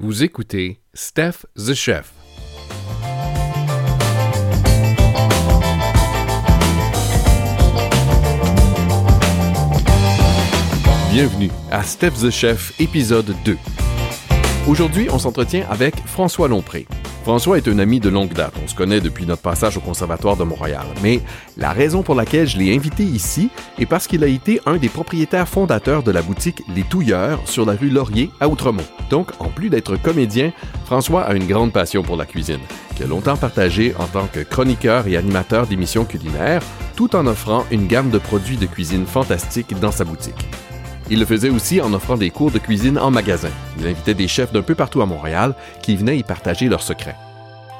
Vous écoutez Steph the Chef. Bienvenue à Steph the Chef, épisode 2. Aujourd'hui, on s'entretient avec François Lompré. François est un ami de longue date. On se connaît depuis notre passage au Conservatoire de Montréal. Mais la raison pour laquelle je l'ai invité ici est parce qu'il a été un des propriétaires fondateurs de la boutique Les Touilleurs sur la rue Laurier à Outremont. Donc, en plus d'être comédien, François a une grande passion pour la cuisine, qu'il a longtemps partagée en tant que chroniqueur et animateur d'émissions culinaires, tout en offrant une gamme de produits de cuisine fantastiques dans sa boutique. Il le faisait aussi en offrant des cours de cuisine en magasin. Il invitait des chefs d'un peu partout à Montréal qui venaient y partager leurs secrets.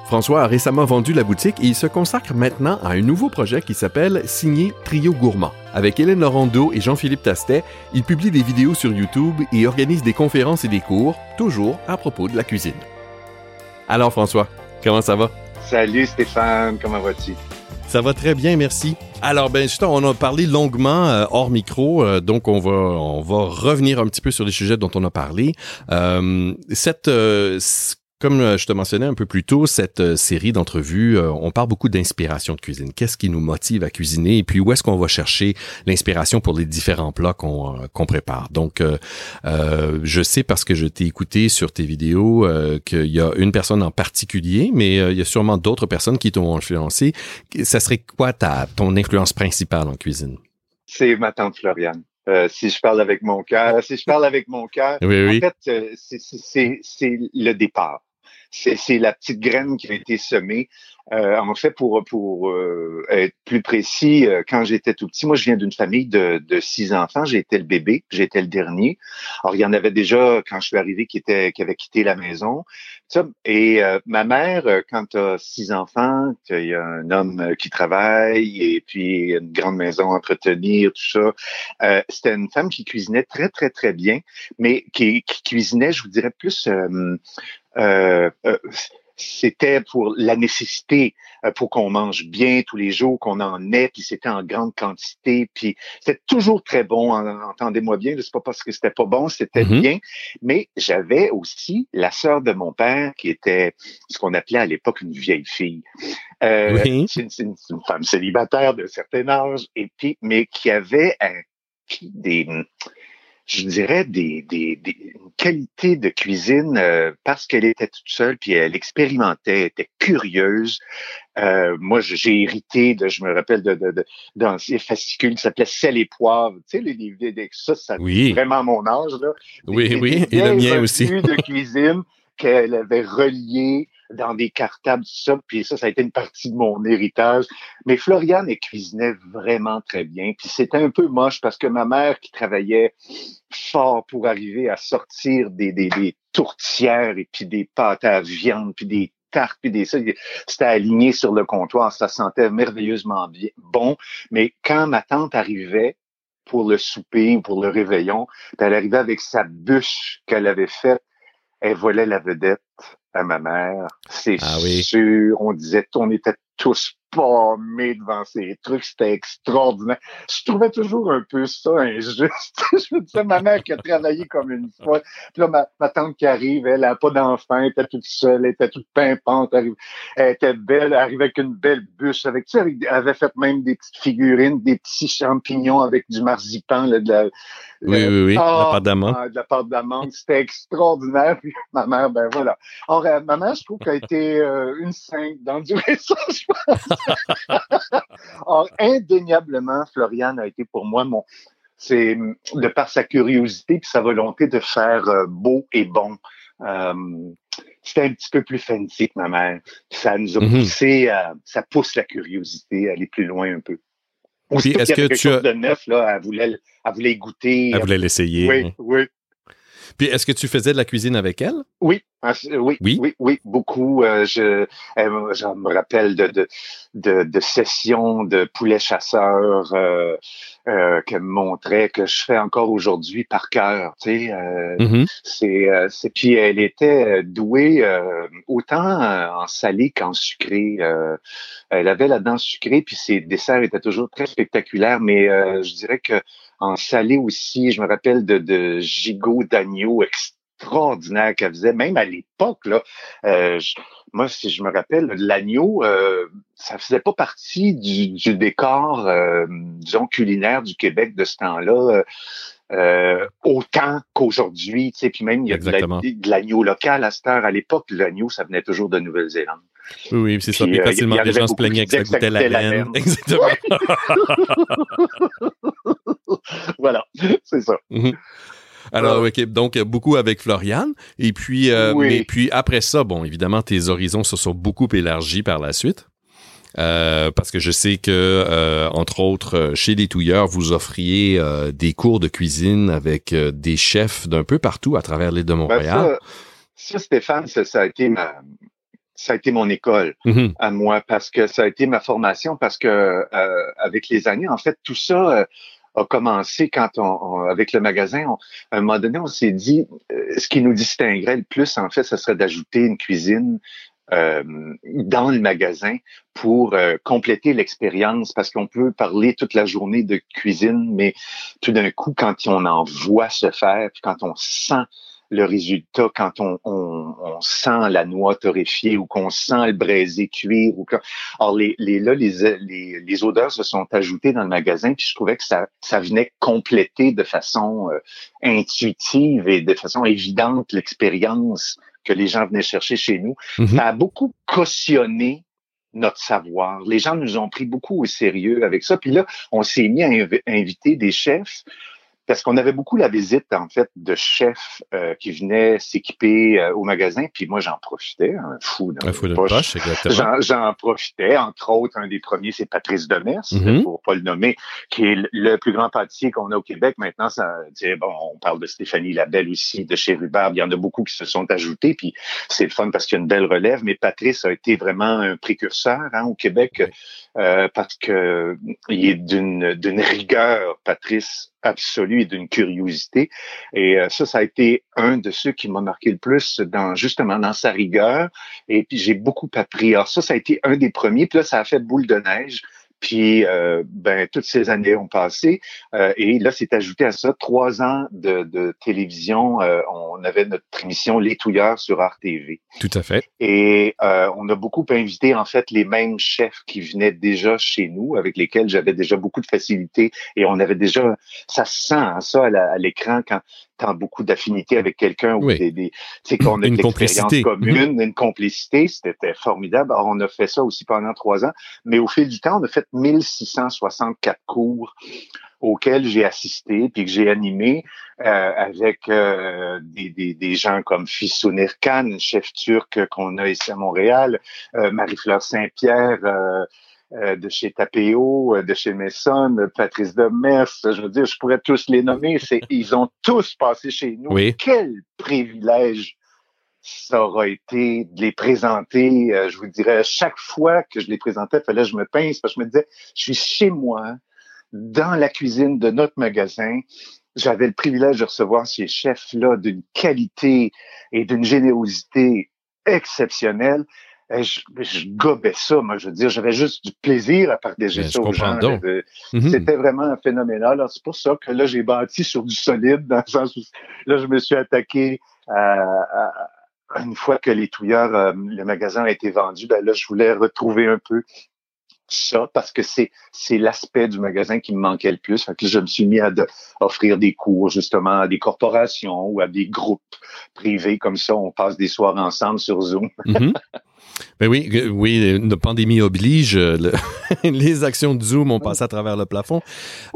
François a récemment vendu la boutique et il se consacre maintenant à un nouveau projet qui s'appelle Signé Trio Gourmand. Avec Hélène Laurando et Jean-Philippe Tastet, il publie des vidéos sur YouTube et organise des conférences et des cours, toujours à propos de la cuisine. Alors François, comment ça va? Salut Stéphane, comment vas-tu? Ça va très bien, merci. Alors, ben, justement, on a parlé longuement euh, hors micro, euh, donc on va on va revenir un petit peu sur les sujets dont on a parlé. Euh, cette comme je te mentionnais un peu plus tôt, cette série d'entrevues, on parle beaucoup d'inspiration de cuisine. Qu'est-ce qui nous motive à cuisiner? Et puis où est-ce qu'on va chercher l'inspiration pour les différents plats qu'on prépare? Donc, euh, je sais parce que je t'ai écouté sur tes vidéos qu'il y a une personne en particulier, mais il y a sûrement d'autres personnes qui t'ont influencé. Ça serait quoi ta ton influence principale en cuisine? C'est ma tante Floriane. Euh, si je parle avec mon cœur, si je parle avec mon cœur, oui, oui. en fait, c'est le départ c'est la petite graine qui a été semée. Euh, en fait, pour pour euh, être plus précis, euh, quand j'étais tout petit, moi je viens d'une famille de, de six enfants. J'étais le bébé, j'étais le dernier. Alors il y en avait déjà quand je suis arrivé qui était qui avait quitté la maison. Et ma mère, quand tu as six enfants, il y a un homme qui travaille et puis une grande maison à entretenir, tout ça. C'était une femme qui cuisinait très très très bien, mais qui, qui cuisinait, je vous dirais plus euh, euh, c'était pour la nécessité, euh, pour qu'on mange bien tous les jours, qu'on en ait, puis c'était en grande quantité, puis c'était toujours très bon, entendez-moi bien, c'est pas parce que c'était pas bon, c'était Mhm. bien, mais j'avais aussi la sœur de mon père qui était ce qu'on appelait à l'époque une vieille fille. Euh, Oui. c'est une, une- femme célibataire de certain âge, et puis, mais qui avait un, qui- des, je dirais, des, des, des une qualité de cuisine euh, parce qu'elle était toute seule, puis elle expérimentait, elle était curieuse. Euh, moi, j'ai hérité de, je me rappelle de, de, de d'anciens fascicules qui s'appelaient Sel et Poivre. Tu sais, les, les, les- ça, ça Oui. vraiment mon âge, là. Oui, Des- oui, et le mien aussi. de cuisine qu'elle avait reliées dans des cartables, tout ça. Puis ça, ça a été une partie de mon héritage. Mais Floriane, elle cuisinait vraiment très bien. Puis c'était un peu moche parce que ma mère qui travaillait fort pour arriver à sortir des, des, des tourtières et puis des pâtes à viande, puis des tartes, puis des ça, c'était aligné sur le comptoir, ça sentait merveilleusement bien, bon. Mais quand ma tante arrivait pour le souper ou pour le réveillon, elle arrivait avec sa bûche qu'elle avait faite, elle volait la vedette à ma mère. C'est Ah oui. sûr, on disait, on était tous pommés devant ces trucs, c'était extraordinaire. Je trouvais toujours un peu ça injuste. je me disais, ma mère qui a travaillé comme une fois, puis là, ma, ma tante qui arrive, elle n'a pas d'enfant, elle était toute seule, elle était toute pimpante, elle, était belle, elle arrivait avec une belle bûche, avec, tu sais, avec- elle avait fait même des petites figurines, des petits champignons avec du marzipan, là, de la, Oui, oui, oui, la Ah, d'amande. ah, de la pâte d'amande, c'était extraordinaire. Puis ma mère, ben voilà. Or, euh, ma mère, je trouve qu'elle a été euh, une sainte dans du je pense. Or, indéniablement, Floriane a été pour moi mon, c'est de par sa curiosité puis sa volonté de faire euh, beau et bon. Euh, c'était un petit peu plus fancy que ma mère. Ça nous a Mhm. poussé à, ça pousse la curiosité à aller plus loin un peu. Aussitôt est-ce que quelque tu as- chose de neuf, là, elle voulait, elle voulait goûter. Elle voulait l'essayer. Oui, oui. Puis est-ce que tu faisais de la cuisine avec elle? Oui, ah, oui, Oui? oui, oui, beaucoup. Euh, je, euh, je me rappelle de, de, de, de sessions de poulet chasseur euh, euh, qu'elle me montrait, que je fais encore aujourd'hui par cœur. Tu sais, Mhm. c'est, puis elle était douée autant en salé qu'en sucré. Elle avait la dent sucrée, puis ses desserts étaient toujours très spectaculaires. Mais je dirais que en salé aussi, je me rappelle de, de gigots d'agneau extraordinaire qu'elle faisait, même à l'époque. Là, euh, moi, si je me rappelle, l'agneau, euh, ça faisait pas partie du, du décor, euh, disons, culinaire du Québec de ce temps-là. Euh, autant qu'aujourd'hui, tu sais, puis même il y a de l'agneau local à cette heure. À l'époque, l'agneau, ça venait toujours de Nouvelle-Zélande. Oui, oui, c'est ça. Puis facilement, les gens se plaignaient que ça goûtait la laine. Exactement. voilà, c'est ça. Mhm. Alors, OK, donc beaucoup avec Floriane. Et puis, euh, mais puis après ça, bon, évidemment, tes horizons se sont beaucoup élargis par la suite. Euh, parce que je sais que, euh, entre autres, chez les Touilleurs, vous offriez des cours de cuisine avec des chefs d'un peu partout à travers l'île de ben, Montréal. ça, Stéphane, ça, a été ma, ça a été mon école mm-hmm. à moi parce que ça a été ma formation parce que avec les années, en fait, tout ça a commencé quand on, avec le magasin, à un moment donné, on s'est dit, euh, ce qui nous distinguerait le plus, en fait, ce serait d'ajouter une cuisine euh, dans le magasin pour euh, compléter l'expérience parce qu'on peut parler toute la journée de cuisine, mais tout d'un coup, quand on en voit se faire, puis quand on sent le résultat quand on, on, on, sent la noix torréfiée ou qu'on sent le braisé cuire. Ou Alors, les, les, là, les, les, les, odeurs se sont ajoutées dans le magasin, puis je trouvais que ça, ça venait compléter de façon euh, intuitive et de façon évidente l'expérience que les gens venaient chercher chez nous. Mm-hmm. Ça a beaucoup cautionné notre savoir. Les gens nous ont pris beaucoup au sérieux avec ça. Puis là, on s'est mis à inviter des chefs parce qu'on avait beaucoup la visite en fait de chefs euh, qui venaient s'équiper euh, au magasin, puis moi j'en profitais, un fou dans un fou de poche, J'en profitais, entre autres, un des premiers c'est Patrice Demers, mm pour pas le nommer, qui est le plus grand pâtissier qu'on a au Québec. Maintenant, ça, bon, on parle de Stéphanie Labelle aussi, de chez Rhubarbe, il y en a beaucoup qui se sont ajoutés, puis c'est le fun parce qu'il y a une belle relève. Mais Patrice a été vraiment un précurseur hein, au Québec euh, parce que il est d'une d'une rigueur, Patrice absolue et d'une curiosité. Et euh, ça, ça a été un de ceux qui m'a marqué le plus dans justement dans sa rigueur. Et puis j'ai beaucoup appris. Alors ça, ça a été un des premiers. Puis là, ça a fait boule de neige. Puis, euh, ben, toutes ces années ont passé. Euh, et là, c'est ajouté à ça trois ans de, de télévision. Euh, on avait notre émission Les Touilleurs sur Art TV. Tout à fait. Et euh, on a beaucoup invité, en fait, les mêmes chefs qui venaient déjà chez nous, avec lesquels j'avais déjà beaucoup de facilité. Et on avait déjà, ça se sent, hein, ça, à l'écran, quand tant beaucoup d'affinité avec quelqu'un ou des, des c'est qu'on a une expérience commune, une complicité, c'était formidable. Alors, on a fait ça aussi pendant trois ans, mais au fil du temps, on a fait 1664 cours auxquels j'ai assisté puis que j'ai animé euh, avec euh, des, des, des, gens comme Fissounir Khan, chef turc qu'on a ici à Montréal, euh, Marie-Fleur Saint-Pierre, euh, de chez Tapéo, euh, de chez Messon, Patrice Demers, je veux dire, je pourrais tous les nommer. C'est, ils ont tous passé chez nous. Quel privilège ça aura été de les présenter. Euh, je vous dirais, chaque fois que je les présentais, il fallait que je me pince parce que je me disais, je suis chez moi, dans la cuisine de notre magasin. J'avais le privilège de recevoir ces chefs-là d'une qualité et d'une générosité exceptionnelle. Je, je, gobais ça, moi, je veux dire, j'avais juste du plaisir à partager ben, ça aux gens. Mhm. C'était vraiment phénoménal. C'est pour ça que là, j'ai bâti sur du solide, dans le sens où là, je me suis attaqué à, une fois que les touilleurs, euh, le magasin a été vendu, ben là, je voulais retrouver un peu ça parce que c'est c'est l'aspect du magasin qui me manquait le plus. Fait que je me suis mis à offrir des cours justement à des corporations ou à des groupes privés comme ça. On passe des soirs ensemble sur Zoom. Mhm. Ben oui, oui, la pandémie oblige. Euh, les actions de Zoom ont passé à travers le plafond.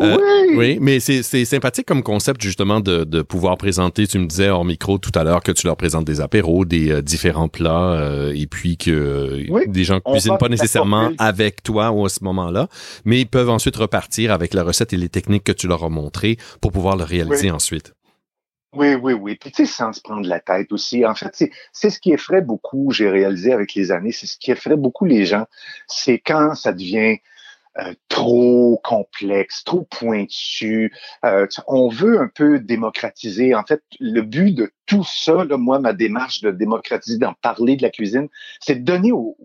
Euh, oui. oui, mais c'est sympathique comme concept justement de, de, pouvoir présenter. Tu me disais hors micro tout à l'heure que tu leur présentes des apéros, des euh, différents plats, et puis que des gens cuisinent pas nécessairement avec toi à ce moment-là, mais ils peuvent ensuite repartir avec la recette et les techniques que tu leur as montrées pour pouvoir le réaliser ensuite. Oui, oui, oui. Puis tu sais, sans se prendre la tête aussi. En fait, c'est ce qui effraie beaucoup, j'ai réalisé avec les années, c'est ce qui effraie beaucoup les gens, c'est quand ça devient euh, trop complexe, trop pointu. Euh, on veut un peu démocratiser. En fait, le but de tout ça, là, moi, ma démarche de démocratiser, d'en parler de la cuisine, c'est de donner aux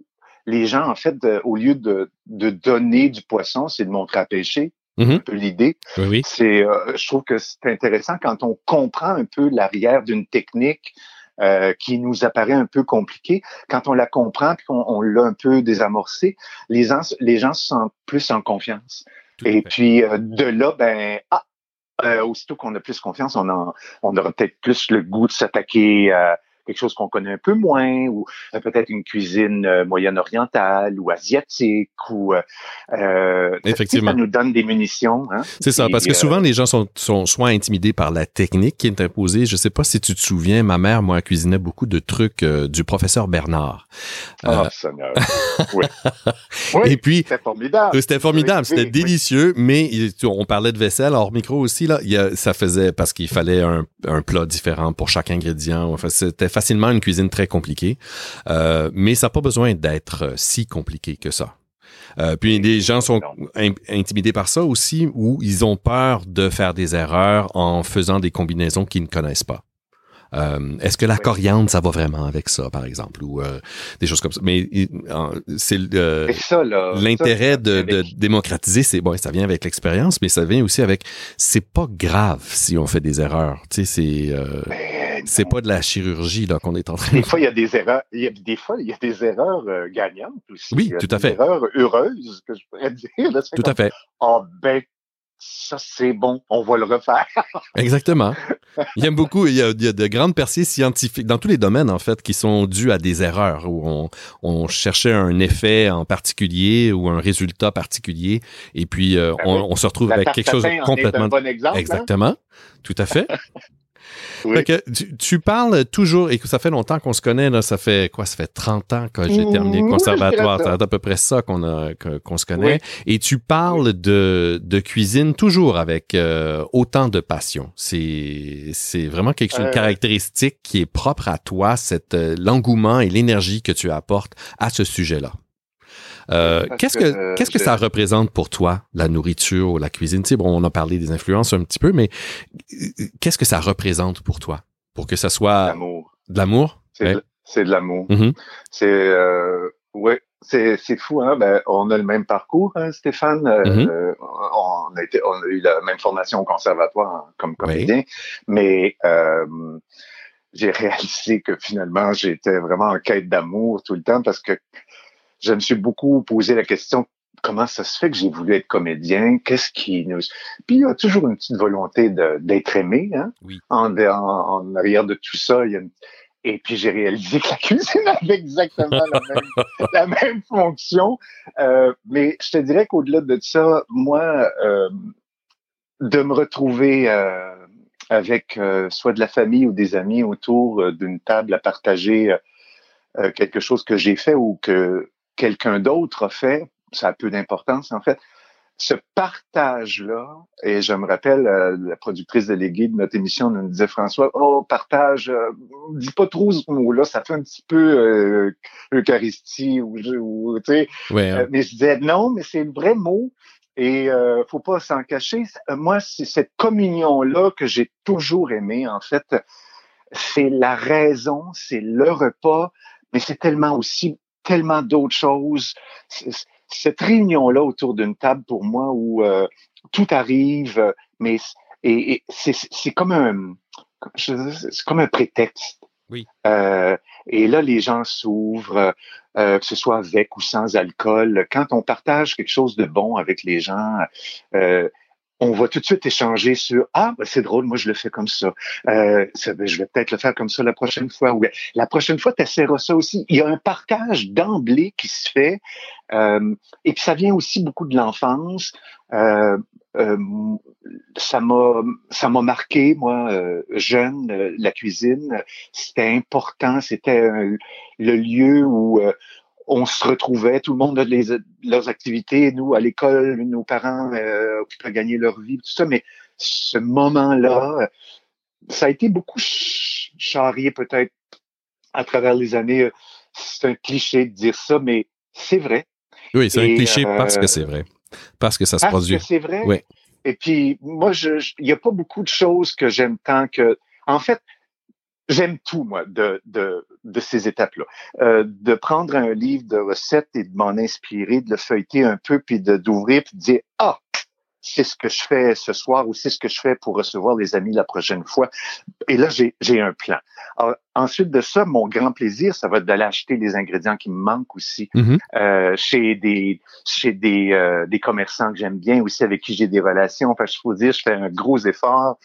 les gens, en fait, au lieu de, de donner du poisson, c'est de montrer à pêcher mm-hmm. un peu l'idée. Oui, oui. C'est, euh, je trouve que c'est intéressant quand on comprend un peu l'arrière d'une technique euh, qui nous apparaît un peu compliquée. Quand on la comprend puis qu'on on, l'a un peu désamorcé, les gens, les gens se sentent plus en confiance. Et puis euh, de là, ben ah, euh, aussitôt qu'on a plus confiance, on, en, on aura peut-être plus le goût de s'attaquer à quelque chose qu'on connaît un peu moins, ou euh, peut-être une cuisine euh, moyenne-orientale ou asiatique, ou euh, Effectivement. ça nous donne des munitions. Hein? C'est ça, parce que souvent les gens sont, sont soit intimidés par la technique qui est imposée. Je sais pas si tu te souviens, ma mère, moi, cuisinait beaucoup de trucs du professeur Bernard. Oh, Seigneur. oui. oui. Et puis, c'était formidable. C'était formidable, c'était délicieux, mais on parlait de vaisselle hors micro aussi là. Ça faisait parce qu'il fallait un, un, plat différent pour chaque ingrédient. Enfin, c'était facilement une cuisine très compliquée, euh, mais ça n'a pas besoin d'être euh, si compliqué que ça. Euh, puis les gens sont intimidés par ça aussi, ou ils ont peur de faire des erreurs en faisant des combinaisons qu'ils ne connaissent pas. Euh, Est-ce que la coriandre, ça va vraiment avec ça, par exemple, ou euh, des choses comme ça? Mais c'est l'intérêt de, de, démocratiser, c'est bon, ça vient avec l'expérience, mais ça vient aussi avec. C'est pas grave si on fait des erreurs. Tu sais, c'est euh, ben, c'est pas de la chirurgie là qu'on est en train. Des fois, il y a des erreurs. Il y a, des fois, il y a des erreurs euh, gagnantes aussi. Oui, tout à fait. Des erreurs heureuses que je pourrais dire. tout à fait. Oh ben ça c'est bon, on va le refaire. Exactement. Il y a beaucoup, il y a, de grandes percées scientifiques dans tous les domaines en fait qui sont dus à des erreurs où on, on cherchait un effet en particulier ou un résultat particulier et puis euh, ben on, se retrouve avec quelque chose complètement. bon exemple, hein? Exactement, tout à fait. tu, parles toujours, et que ça fait longtemps qu'on se connaît, là, ça fait quoi? Ça fait 30 ans que j'ai terminé le conservatoire. C'est à peu près ça qu'on a qu'on se connaît. Et tu parles de, de cuisine toujours avec euh, autant de passion. C'est c'est vraiment quelque chose, une euh. caractéristique qui est propre à toi, cette euh, l'engouement et l'énergie que tu apportes à ce sujet-là. Euh, qu'est-ce que, qu'est-ce que ça représente pour toi, la nourriture ou la cuisine? Tu sais, bon, on a parlé des influences un petit peu, mais euh, qu'est-ce que ça représente pour toi? Pour que ça soit de l'amour? C'est de, l'amour. Mm-hmm. C'est euh, ouais, c'est, c'est fou, hein? Ben, on a le même parcours, hein, Stéphane. Euh, mm-hmm. on, a été, on a eu la même formation au conservatoire comme comédien, mais j'ai réalisé que finalement j'étais vraiment en quête d'amour tout le temps parce que je me suis beaucoup posé la question comment ça se fait que j'ai voulu être comédien? Qu'est-ce qui nous Puis il y a toujours une petite volonté d'être aimé, hein? Oui. En, en, arrière de tout ça, il y a Et puis j'ai réalisé que la cuisine avait exactement la, même, la même, fonction. Euh, mais je te dirais qu'au-delà de ça, moi, euh, de me retrouver euh, avec euh, soit de la famille ou des amis autour euh, d'une table à partager euh, quelque chose que j'ai fait ou que quelqu'un d'autre a fait, ça a peu d'importance en fait. Ce partage-là, et je me rappelle, euh, la productrice déléguée de notre émission nous disait, François, oh, partage, euh, dis pas trop ce mot-là, ça fait un petit peu euh, Eucharistie ou, ou tu sais. Hein. mais je disais, non, mais c'est le vrai mot. Et euh, faut pas s'en cacher. Moi, c'est cette communion-là que j'ai toujours aimé. En fait, c'est la raison, c'est le repas, mais c'est tellement aussi tellement d'autres choses. Cette réunion-là autour d'une table pour moi où euh, tout arrive, mais et, c'est comme un c'est comme un prétexte. Oui. Euh, et là, les gens s'ouvrent, euh, que ce soit avec ou sans alcool. Quand on partage quelque chose de bon avec les gens, euh, on va tout de suite échanger sur ah ben, c'est drôle moi je le fais comme ça, euh, ben, je vais peut-être le faire comme ça la prochaine fois. Ou la prochaine fois tu ça aussi. Il y a un partage d'emblée qui se fait euh, et puis ça vient aussi beaucoup de l'enfance. Euh, euh ça m'a ça m'a marqué moi euh, jeune la cuisine. C'était important. C'était le lieu où on se retrouvait, tout le monde a les, leurs activités, nous à l'école, nos parents euh, à gagner leur vie, tout ça, mais ce moment-là, ça a été beaucoup charrié peut-être à travers les années. C'est un cliché de dire ça, mais c'est vrai. Oui, c'est un cliché parce que c'est vrai. Parce que ça se produit. Parce que c'est vrai. Oui. Et puis, moi, il n'y a pas beaucoup de choses que j'aime tant que... En fait, J'aime tout, moi, de, de, de ces étapes-là. Euh, de prendre un livre de recettes et de m'en inspirer, de le feuilleter un peu, puis de d'ouvrir, puis de dire, ah, c'est ce que je fais ce soir ou c'est ce que je fais pour recevoir les amis la prochaine fois. Et là, j'ai un plan. ensuite de ça, mon grand plaisir, ça va être d'aller acheter des ingrédients qui me manquent aussi mm-hmm. euh, chez des chez des, euh, des commerçants que j'aime bien aussi, avec qui j'ai des relations. Enfin, je faut dire, je fais un gros effort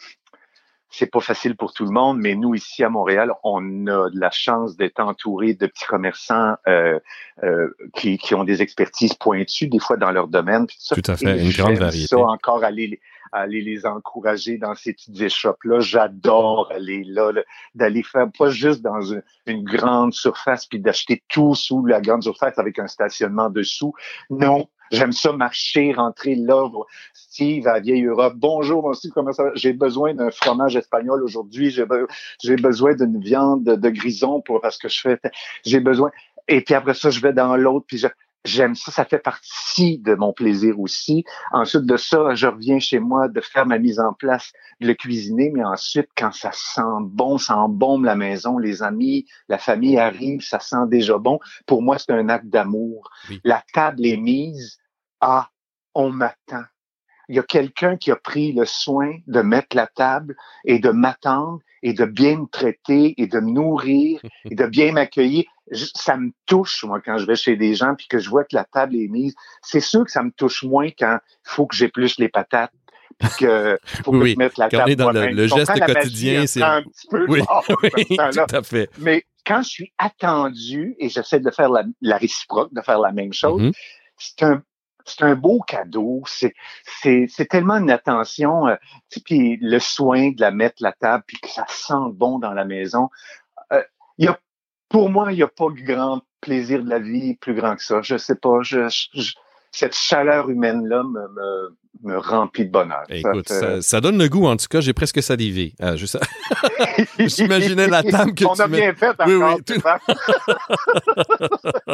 c'est pas facile pour tout le monde, mais nous ici à Montréal, on a de la chance d'être entouré de petits commerçants euh, euh, qui, qui, ont des expertises pointues des fois dans leur domaine. Tout, à fait, une grande variété. Ça encore aller aller les encourager dans ces petites échoppes là. J'adore aller là, d'aller faire pas juste dans une, une grande surface puis d'acheter tout sous la grande surface avec un stationnement dessous. Non, J'aime ça marcher, rentrer là. Steve à Vieille Europe. Bonjour, mon Steve, comment ça va? J'ai besoin d'un fromage espagnol aujourd'hui. J'ai besoin d'une viande de grison pour parce que je fais. J'ai besoin. Et puis après ça, je vais dans l'autre. Puis j'aime ça, ça fait partie de mon plaisir aussi. Ensuite de ça, je reviens chez moi de faire ma mise en place, de le cuisiner, mais ensuite, quand ça sent bon, ça embaume la maison, les amis, la famille arrive, ça sent déjà bon. Pour moi, c'est un acte d'amour. La table est mise, ah, on m'attend. Il y a quelqu'un qui a pris le soin de mettre la table et de m'attendre et de bien me traiter et de me nourrir et de bien m'accueillir. Ça me touche, moi, quand je vais chez des gens puis que je vois que la table est mise. C'est sûr que ça me touche moins quand il faut que j'épluche les patates puis que faut que je mette la table dans le, geste quotidien, c'est un petit peu oui, oui tout à fait. Mais quand je suis attendu et j'essaie de faire la, réciproque, de faire la même chose, mm-hmm. c'est un c'est un beau cadeau. C'est, c'est, c'est tellement une attention. Euh, puis le soin de la mettre la table, puis que ça sent bon dans la maison. Euh, y a, pour moi, il n'y a pas de grand plaisir de la vie plus grand que ça. Je sais pas. Je, cette chaleur humaine-là me, me, me, remplit de bonheur. Écoute, ça, ça, donne le goût, en tout cas, j'ai presque salivé. Euh, je J'imaginais la table que On tu a bien fait encore, oui, oui, tout...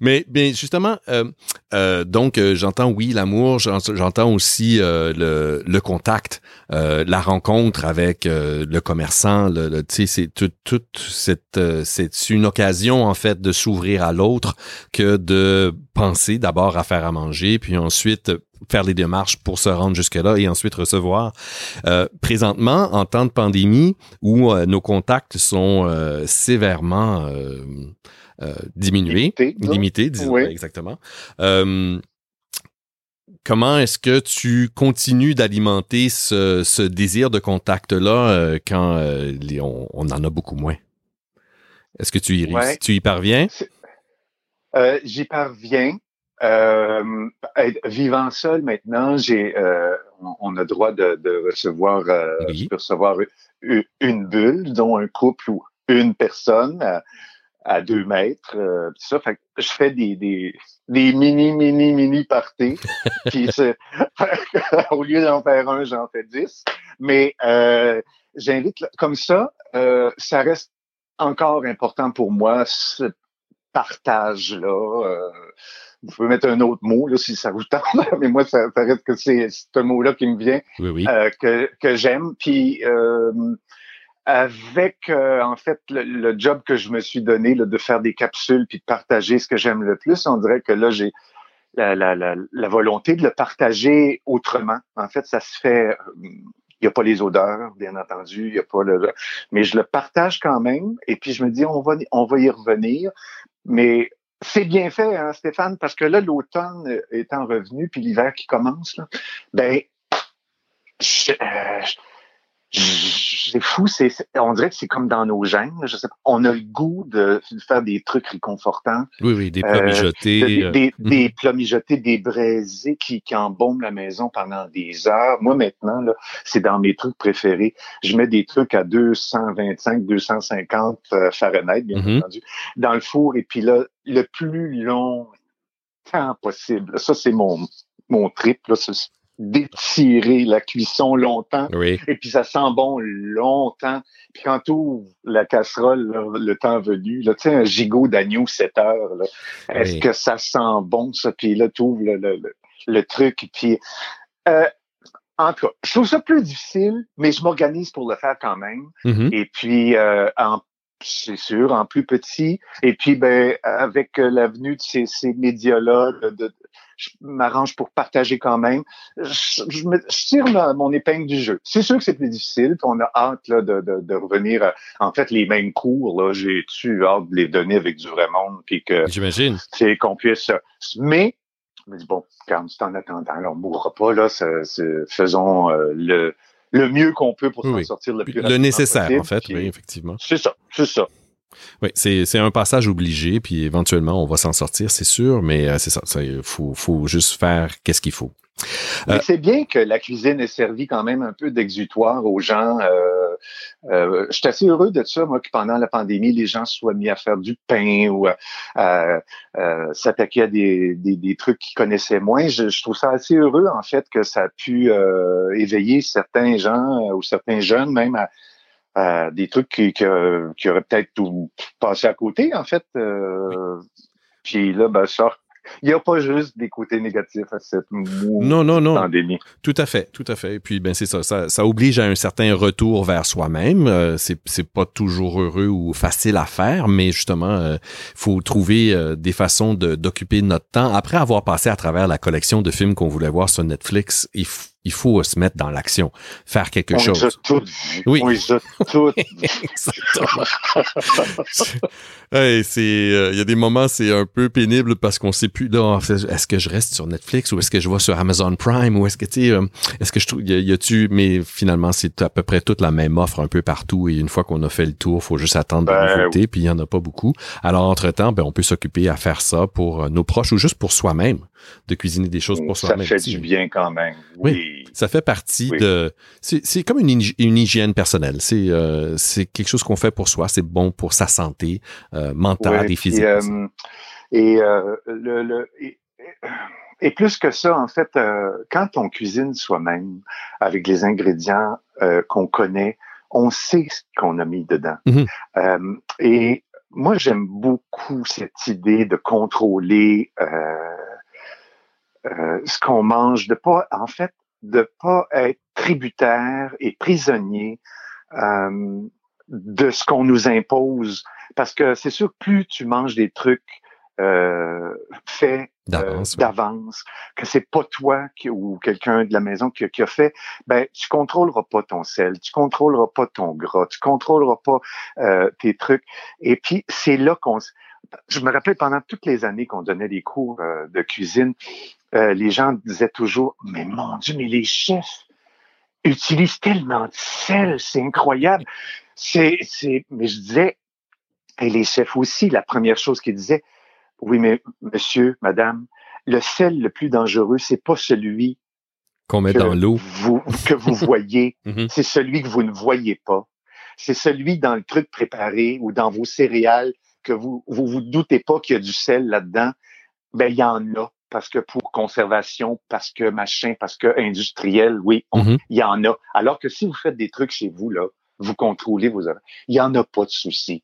Mais bien justement, euh, euh, donc euh, j'entends oui l'amour, j'entends aussi le, le, contact, la rencontre avec le commerçant. Le, sais, c'est toute tout cette c'est une occasion en fait de s'ouvrir à l'autre que de penser d'abord à faire à manger, puis ensuite faire les démarches pour se rendre jusque-là et ensuite recevoir. présentement, en temps de pandémie, où nos contacts sont sévèrement euh, diminuer, limiter, disons, exactement. Euh, comment est-ce que tu continues d'alimenter ce, désir de contact-là euh, quand on, en a beaucoup moins? Est-ce que tu y, tu y parviens? J'y parviens. vivant seul maintenant, j'ai on, a droit de, recevoir, recevoir une bulle, dont un couple ou une personne à deux mètres. Euh, ça, fait je fais des, des, des mini, mini, mini parties. puis au lieu d'en faire un, j'en fais dix. Mais euh, j'invite comme ça, euh, ça reste encore important pour moi, ce partage-là. Euh, vous pouvez mettre un autre mot là, si ça vous tente, mais moi, ça, ça reste que c'est un mot-là qui me vient, oui, oui. Euh, que, que j'aime. Puis euh, avec euh, en fait le, job que je me suis donné là, de faire des capsules puis de partager ce que j'aime le plus, on dirait que là j'ai la, la, la, la, volonté de le partager autrement. En fait, ça se fait. Il n'y a pas les odeurs, bien entendu, il y a pas le, mais je le partage quand même. Et puis je me dis, on va, on va y revenir. Mais c'est bien fait, hein, Stéphane, parce que là, l'automne étant revenu, puis l'hiver qui commence, là, ben, je, euh, c'est fou, c'est, on dirait que c'est comme dans nos gènes. Je sais pas, on a le goût de, faire des trucs réconfortants. Oui, oui, des plats mijotés. Euh, des, euh, des, plats mijotés, des braisés qui, qui embaument la maison pendant des heures. Moi, maintenant, là, c'est dans mes trucs préférés. Je mets des trucs à 225, 250 euh, Fahrenheit, bien mm-hmm. entendu, dans le four. Et puis là, le plus long temps possible. Ça, c'est mon, mon trip. Là, d'étirer la cuisson longtemps. Et puis ça sent bon longtemps. Puis quand tu ouvres la casserole, le temps venu, là, tu sais, un gigot d'agneau 7 heures, est-ce que ça sent bon, ça? Puis là, tu ouvres le, le, truc. Puis, euh, en tout cas, je trouve ça plus difficile, mais je m'organise pour le faire quand même. Mm-hmm. Et puis, euh, en c'est sûr, en plus petit. Et puis, ben, avec l'avenue de ces, ces médias-là, de, je m'arrange pour partager quand même. Je, me, tire mon épingle du jeu. C'est sûr que c'est plus difficile, on a hâte là, de, de, de, revenir. en fait, les mêmes cours, là, j'ai-tu hâte de les donner avec du vrai monde, puis que j'imagine, c'est qu'on puisse. Mais je me dis bon, quand c'est en attendant, on mourra pas là. faisons euh, le le mieux qu'on peut pour s'en sortir le plus Le nécessaire, en fait, oui, effectivement. C'est ça, c'est ça. Oui, c'est un passage obligé, puis éventuellement, on va s'en sortir, c'est sûr, mais euh, c'est ça, il faut, faut juste faire qu'est-ce qu'il faut. Euh, c'est bien que la cuisine ait servi quand même un peu d'exutoire aux gens. Euh, je suis assez heureux de ça, moi, que pendant la pandémie, les gens soient mis à faire du pain ou à s'attaquer à des, des, des, trucs qu'ils connaissaient moins. Je, je, trouve ça assez heureux, en fait, que ça a pu éveiller certains gens ou certains jeunes même à, des trucs qui, qui, qui auraient peut-être tout passé à côté, en fait. Puis là, ben, ça il n'y a pas juste des côtés négatifs à cette non, non, non. pandémie. Tout à fait, tout à fait. Et puis, ben, c'est ça, ça, oblige à un certain retour vers soi-même. Euh, c'est, c'est pas toujours heureux ou facile à faire, mais justement, il euh, faut trouver euh, des façons de, d'occuper notre temps. Après avoir passé à travers la collection de films qu'on voulait voir sur Netflix, il faut il faut se mettre dans l'action, faire quelque chose. tout Oui, on les a toutes c'est, euh, il y a des moments, c'est un peu pénible parce qu'on sait plus là, est-ce que je reste sur Netflix ou est-ce que je vais sur Amazon Prime ou est-ce que tu sais, euh, est-ce que je trouve, y, a-tu, mais finalement c'est à peu près toute la même offre un peu partout et une fois qu'on a fait le tour, faut juste attendre ben, de puis il y en a pas beaucoup. Alors entre temps, ben on peut s'occuper à faire ça pour euh, nos proches ou juste pour soi-même de cuisiner des choses pour soi-même. Ça fait du bien quand même. Oui. ça fait partie de. C'est comme une, une, hygiène personnelle. C'est euh, quelque chose qu'on fait pour soi. C'est bon pour sa santé euh, mentale et physique. Euh, et, le, le et, plus que ça, en fait, quand on cuisine soi-même avec les ingrédients qu'on connaît, on sait ce qu'on a mis dedans. Mm-hmm. et moi, j'aime beaucoup cette idée de contrôler euh, ce qu'on mange, de pas, en fait, de pas être tributaire et prisonnier euh, de ce qu'on nous impose. Parce que c'est sûr que plus tu manges des trucs euh, faits euh, d'avance, que c'est pas toi qui, ou quelqu'un de la maison qui, qui, a fait, ben tu contrôleras pas ton sel, tu contrôleras pas ton gras, tu contrôleras pas euh, tes trucs. Et puis c'est là qu'on je me rappelle pendant toutes les années qu'on donnait des cours euh, de cuisine, euh, les gens disaient toujours, mais mon Dieu, mais les chefs utilisent tellement de sel, c'est incroyable. C'est, c'est, mais je disais, et les chefs aussi, la première chose qu'ils disaient, oui, mais monsieur, madame, le sel le plus dangereux, c'est pas celui qu'on met dans l'eau, que vous voyez, mhm. c'est celui que vous ne voyez pas. C'est celui dans le truc préparé ou dans vos céréales que vous vous, vous doutez pas qu'il y a du sel là-dedans, ben il y en a parce que pour conservation, parce que machin, parce que industriel, oui, mm-hmm. il y en a. Alors que si vous faites des trucs chez vous là, vous contrôlez vos il y en a pas de souci.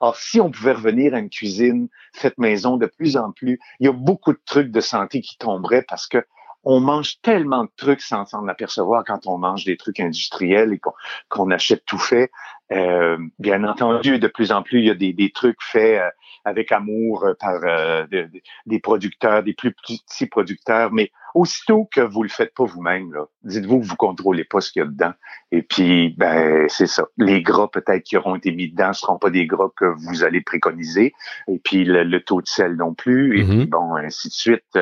Alors, si on pouvait revenir à une cuisine faite maison de plus en plus, il y a beaucoup de trucs de santé qui tomberaient parce que on mange tellement de trucs sans s'en apercevoir quand on mange des trucs industriels et qu'on achète tout fait. Euh, bien entendu, de plus en plus, il y a des, des trucs faits euh, avec amour euh, par des producteurs, des plus petits producteurs, mais aussitôt que vous le faites pas vous-même, dites-vous que vous contrôlez pas ce qu'il y a dedans. Et puis, ben, c'est ça. Les gras peut-être qui auront été mis dedans ne seront pas des gras que vous allez préconiser. Et puis le, taux de sel non plus. Et mm-hmm. puis bon, ainsi de suite.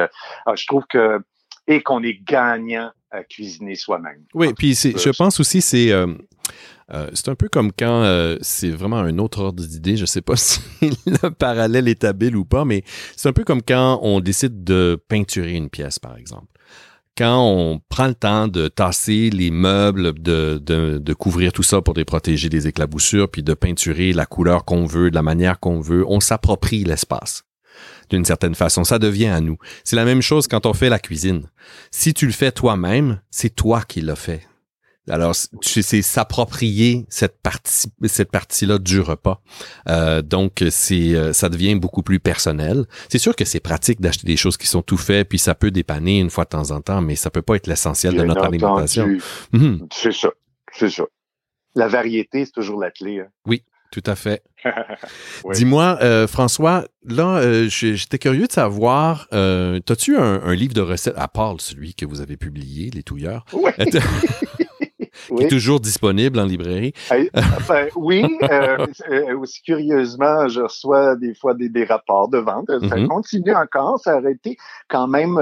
Ah, je trouve que et qu'on est gagnant à cuisiner soi-même. Oui, puis je pense aussi c'est euh, euh, c'est un peu comme quand euh, c'est vraiment un autre ordre d'idée. Je sais pas si le parallèle est habile ou pas, mais c'est un peu comme quand on décide de peinturer une pièce, par exemple. Quand on prend le temps de tasser les meubles, de, de, de couvrir tout ça pour les protéger des éclaboussures, puis de peinturer la couleur qu'on veut, de la manière qu'on veut, on s'approprie l'espace d'une certaine façon. Ça devient à nous. C'est la même chose quand on fait la cuisine. Si tu le fais toi-même, c'est toi qui l'as fait. Alors, c'est s'approprier cette partie, cette partie-là du repas. Euh, donc, c'est, euh, ça devient beaucoup plus personnel. C'est sûr que c'est pratique d'acheter des choses qui sont tout faites, puis ça peut dépanner une fois de temps en temps, mais ça peut pas être l'essentiel de notre alimentation. Mhm. C'est ça, c'est ça. La variété, c'est toujours la clé. Hein. Oui, Tout à fait. Dis-moi, euh, François, là, euh, j'étais curieux de savoir, euh, as-tu un, livre de recettes, à part celui que vous avez publié, Les Touilleurs? Oui. qui est toujours disponible en librairie? Enfin, oui, aussi curieusement, je reçois des fois des, rapports de vente. Ça mm-hmm. continue encore, ça a été quand même,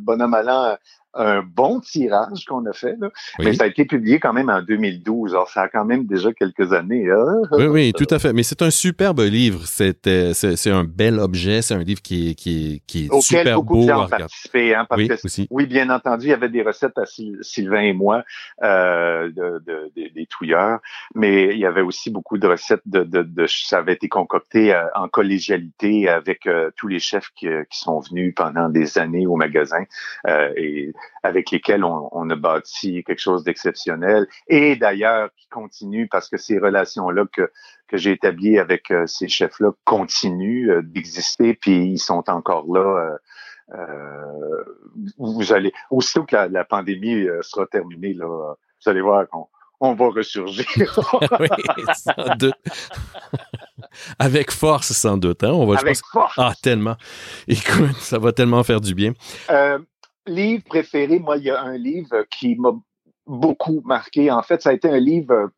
bonhomme allant, un bon tirage qu'on a fait, là. mais ça a été publié quand même en 2012. Alors, ça a quand même déjà quelques années. Hein? Oui, oui, tout à fait. Mais c'est un superbe livre. C'est, c'est, un bel objet. C'est un livre qui est, qui qui est super beaucoup beau. De gens ont participé, hein, parce oui, que, aussi. oui, bien entendu, il y avait des recettes à Sylvain et moi euh, de, de, des touilleurs, mais il y avait aussi beaucoup de recettes de, de, ça avait été concocté euh, en collégialité avec euh, tous les chefs qui, qui, sont venus pendant des années au magasin. Euh, et avec lesquels on, a bâti quelque chose d'exceptionnel et d'ailleurs qui continue parce que ces relations-là que, que j'ai établies avec euh, ces chefs-là continuent euh, d'exister puis ils sont encore là. Euh, vous allez aussitôt que la, pandémie sera terminée là, vous allez voir qu'on on va ressurgir. oui, sans doute. Avec force, sans doute. Hein? On va, Avec force. Ah, tellement. Écoute, ça va tellement faire du bien. Euh, livre préféré, moi, il y a un livre qui m'a beaucoup marqué. En fait, ça a été un livre,